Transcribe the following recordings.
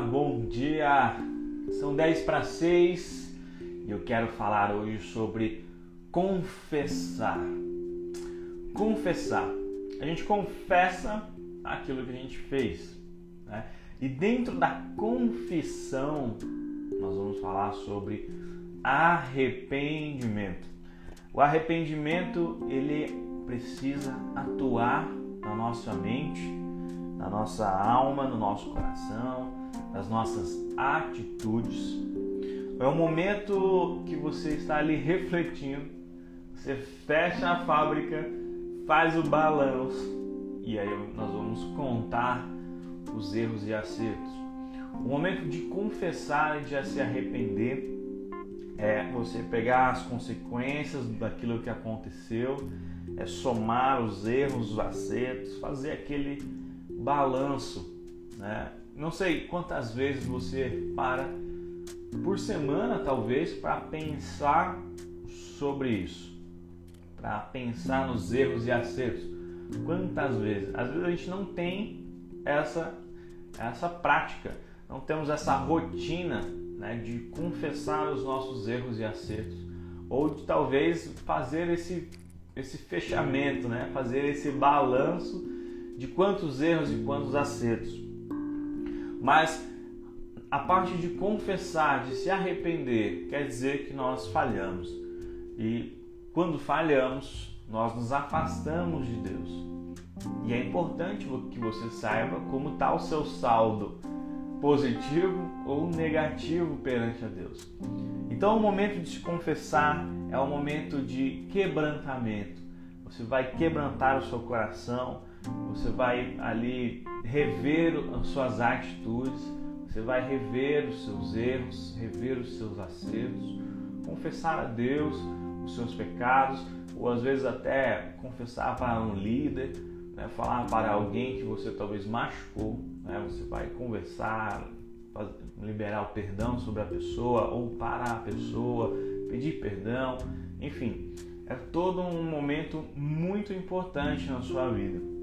bom dia! São 10 para 6 e eu quero falar hoje sobre confessar. Confessar. A gente confessa aquilo que a gente fez. Né? E dentro da confissão, nós vamos falar sobre arrependimento. O arrependimento ele precisa atuar na nossa mente, na nossa alma, no nosso coração, nas nossas atitudes. É um momento que você está ali refletindo, você fecha a fábrica, faz o balanço e aí nós vamos contar os erros e acertos. O momento de confessar e de se arrepender é você pegar as consequências daquilo que aconteceu, é somar os erros, os acertos, fazer aquele balanço, né? Não sei quantas vezes você para por semana, talvez, para pensar sobre isso, para pensar nos erros e acertos. Quantas vezes? Às vezes a gente não tem essa essa prática, não temos essa rotina né, de confessar os nossos erros e acertos, ou de talvez fazer esse esse fechamento, né, fazer esse balanço de quantos erros e quantos acertos. Mas a parte de confessar, de se arrepender, quer dizer que nós falhamos. E quando falhamos, nós nos afastamos de Deus. E é importante que você saiba como está o seu saldo, positivo ou negativo perante a Deus. Então, o momento de se confessar é o momento de quebrantamento. Você vai quebrantar o seu coração, você vai ali rever as suas atitudes, você vai rever os seus erros, rever os seus acertos, confessar a Deus os seus pecados, ou às vezes até confessar para um líder, né, falar para alguém que você talvez machucou, né, você vai conversar, liberar o perdão sobre a pessoa ou para a pessoa, pedir perdão, enfim, é todo um momento muito importante na sua vida.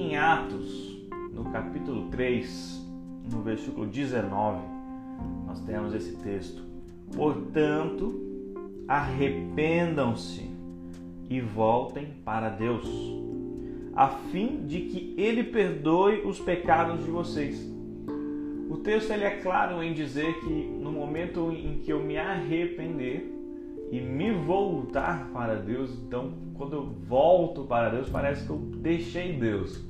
Em Atos, no capítulo 3, no versículo 19, nós temos esse texto. Portanto, arrependam-se e voltem para Deus, a fim de que Ele perdoe os pecados de vocês. O texto ele é claro em dizer que no momento em que eu me arrepender, e me voltar para Deus, então quando eu volto para Deus, parece que eu deixei Deus.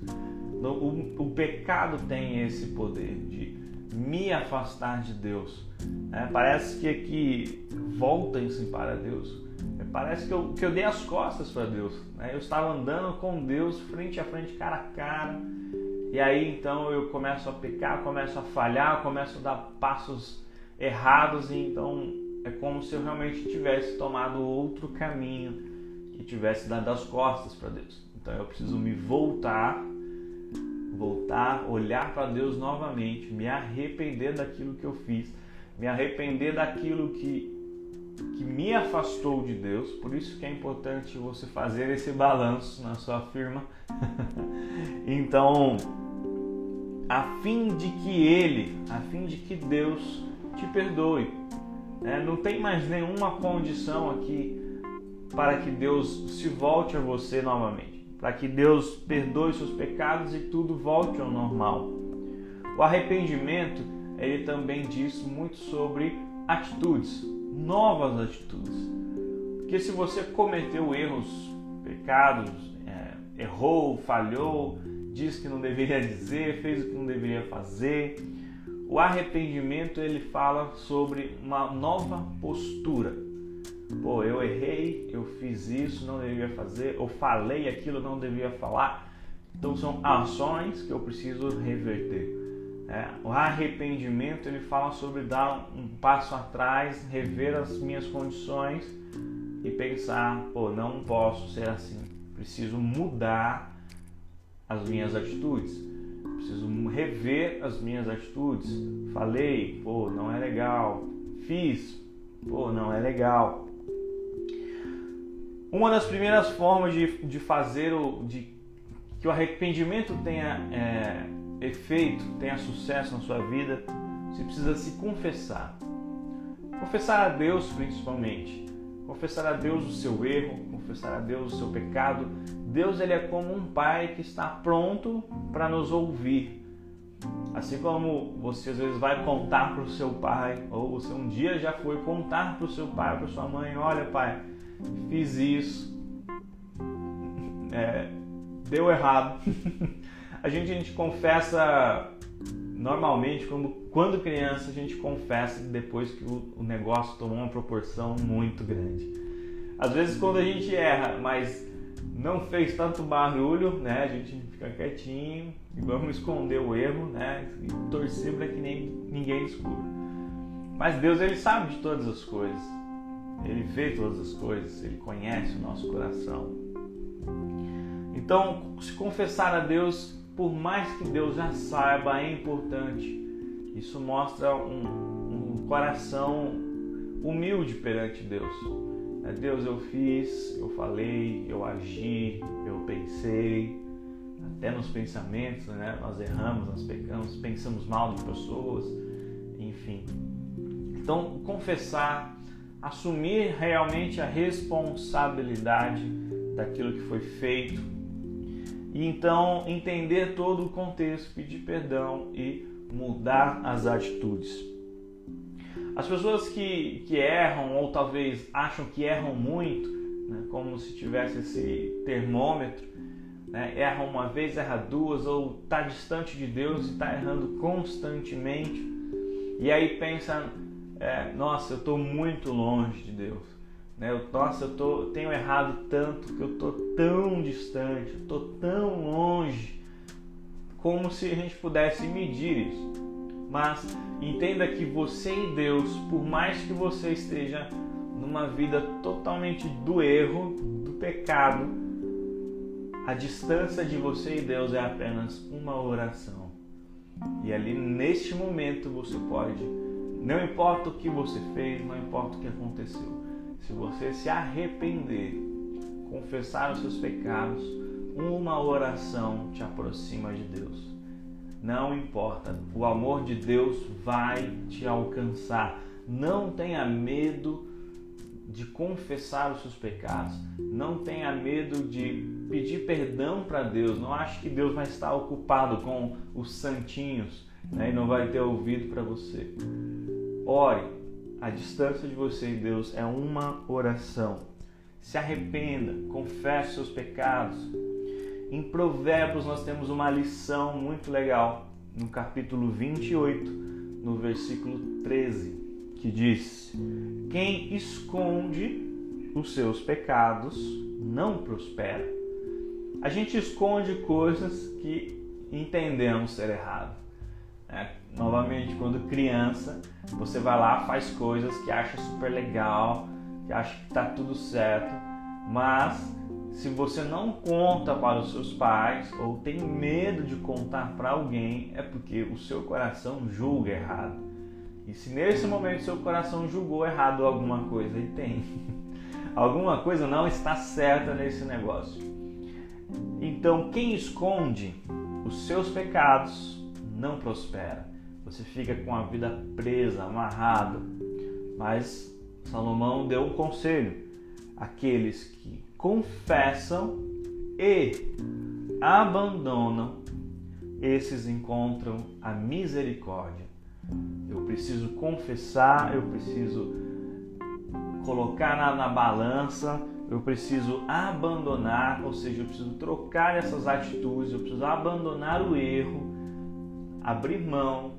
O, o pecado tem esse poder de me afastar de Deus. É, parece que aqui voltem-se para Deus. É, parece que eu, que eu dei as costas para Deus. Né? Eu estava andando com Deus frente a frente, cara a cara. E aí então eu começo a pecar, começo a falhar, começo a dar passos errados e então é como se eu realmente tivesse tomado outro caminho e tivesse dado as costas para Deus. Então eu preciso me voltar, voltar, olhar para Deus novamente, me arrepender daquilo que eu fiz, me arrepender daquilo que que me afastou de Deus. Por isso que é importante você fazer esse balanço na sua firma. então, a fim de que ele, a fim de que Deus te perdoe. É, não tem mais nenhuma condição aqui para que Deus se volte a você novamente, para que Deus perdoe seus pecados e tudo volte ao normal. O arrependimento, ele também diz muito sobre atitudes, novas atitudes. Porque se você cometeu erros, pecados, é, errou, falhou, disse que não deveria dizer, fez o que não deveria fazer, o arrependimento ele fala sobre uma nova postura. Pô, eu errei, eu fiz isso, não devia fazer, ou falei aquilo, não devia falar. Então são ações que eu preciso reverter. É, o arrependimento ele fala sobre dar um passo atrás, rever as minhas condições e pensar, pô, não posso ser assim. Preciso mudar as minhas atitudes preciso rever as minhas atitudes. Falei, pô, não é legal. Fiz, pô, não é legal. Uma das primeiras formas de, de fazer o. De, que o arrependimento tenha é, efeito, tenha sucesso na sua vida, você precisa se confessar. Confessar a Deus principalmente. Confessar a Deus o seu erro, confessar a Deus o seu pecado. Deus ele é como um pai que está pronto para nos ouvir. Assim como você às vezes vai contar para o seu pai, ou você um dia já foi contar para o seu pai, para sua mãe, olha pai, fiz isso, é, deu errado. a gente, a gente confessa normalmente, como, quando criança, a gente confessa depois que o, o negócio tomou uma proporção muito grande. Às vezes, quando a gente erra, mas não fez tanto barulho, né? A gente fica quietinho e vamos esconder o erro, né? E torcer para que nem, ninguém descubra. Mas Deus, Ele sabe de todas as coisas. Ele vê todas as coisas. Ele conhece o nosso coração. Então, se confessar a Deus por mais que Deus já saiba, é importante. Isso mostra um, um coração humilde perante Deus. É, Deus, eu fiz, eu falei, eu agi, eu pensei, até nos pensamentos, né? Nós erramos, nós pecamos, pensamos mal de pessoas, enfim. Então, confessar, assumir realmente a responsabilidade daquilo que foi feito, e então entender todo o contexto, pedir perdão e mudar as atitudes. As pessoas que, que erram ou talvez acham que erram muito, né, como se tivesse esse termômetro, né, erra uma vez, erra duas, ou está distante de Deus e está errando constantemente, e aí pensa, é, nossa, eu estou muito longe de Deus. Né? Eu, nossa, eu tô, tenho errado tanto, que eu estou tão distante, estou tão longe, como se a gente pudesse medir isso. Mas entenda que você e Deus, por mais que você esteja numa vida totalmente do erro, do pecado, a distância de você e Deus é apenas uma oração. E ali neste momento você pode, não importa o que você fez, não importa o que aconteceu, se você se arrepender, confessar os seus pecados, uma oração te aproxima de Deus. Não importa, o amor de Deus vai te alcançar. Não tenha medo de confessar os seus pecados. Não tenha medo de pedir perdão para Deus. Não ache que Deus vai estar ocupado com os santinhos né, e não vai ter ouvido para você. Ore, a distância de você e Deus é uma oração. Se arrependa, confesse seus pecados. Em Provérbios nós temos uma lição muito legal, no capítulo 28, no versículo 13, que diz: Quem esconde os seus pecados não prospera. A gente esconde coisas que entendemos ser errado. É, novamente, quando criança, você vai lá, faz coisas que acha super legal, que acha que está tudo certo, mas se você não conta para os seus pais ou tem medo de contar para alguém, é porque o seu coração julga errado. E se nesse momento seu coração julgou errado alguma coisa, e tem, alguma coisa não está certa nesse negócio. Então, quem esconde os seus pecados não prospera. Você fica com a vida presa, amarrada. Mas Salomão deu um conselho: aqueles que confessam e abandonam, esses encontram a misericórdia. Eu preciso confessar, eu preciso colocar na, na balança, eu preciso abandonar, ou seja, eu preciso trocar essas atitudes, eu preciso abandonar o erro abrir mão,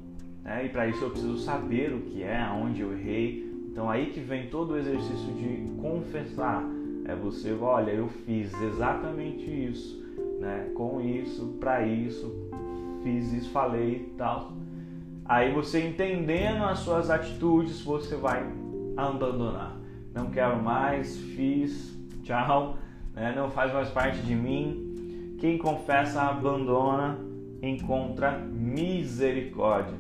né? e para isso eu preciso saber o que é, aonde eu errei. Então aí que vem todo o exercício de confessar. É você, olha, eu fiz exatamente isso, né? Com isso, para isso, fiz isso, falei e tal. Aí você entendendo as suas atitudes, você vai abandonar. Não quero mais, fiz, tchau, né? não faz mais parte de mim. Quem confessa abandona encontra misericórdia.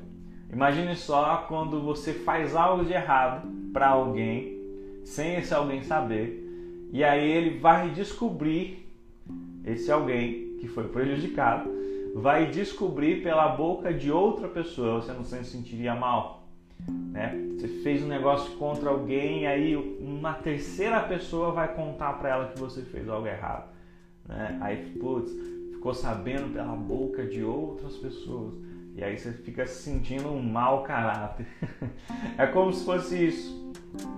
Imagine só quando você faz algo de errado para alguém, sem esse alguém saber, e aí ele vai descobrir esse alguém que foi prejudicado, vai descobrir pela boca de outra pessoa, você não se sentiria mal. Né? Você fez um negócio contra alguém, aí uma terceira pessoa vai contar para ela que você fez algo errado. Né? Aí, putz, ficou sabendo pela boca de outras pessoas. E aí você fica se sentindo um mau caráter. é como se fosse isso.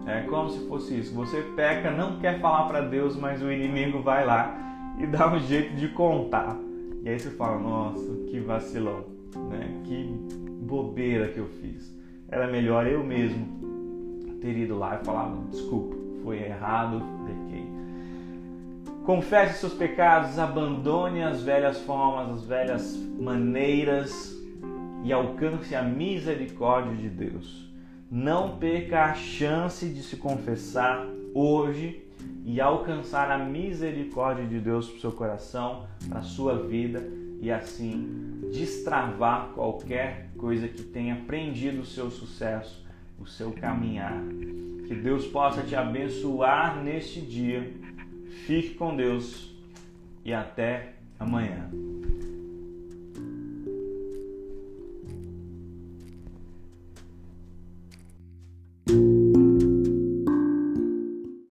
É como se fosse isso. Você peca, não quer falar para Deus, mas o inimigo vai lá e dá um jeito de contar. E aí você fala, nossa, que vacilão, né? Que bobeira que eu fiz. Era melhor eu mesmo ter ido lá e falar, desculpa, foi errado, pequei. Confesse seus pecados, abandone as velhas formas, as velhas maneiras e alcance a misericórdia de Deus. Não perca a chance de se confessar hoje e alcançar a misericórdia de Deus para o seu coração, para a sua vida e assim destravar qualquer coisa que tenha prendido o seu sucesso, o seu caminhar. Que Deus possa te abençoar neste dia. Fique com Deus e até amanhã.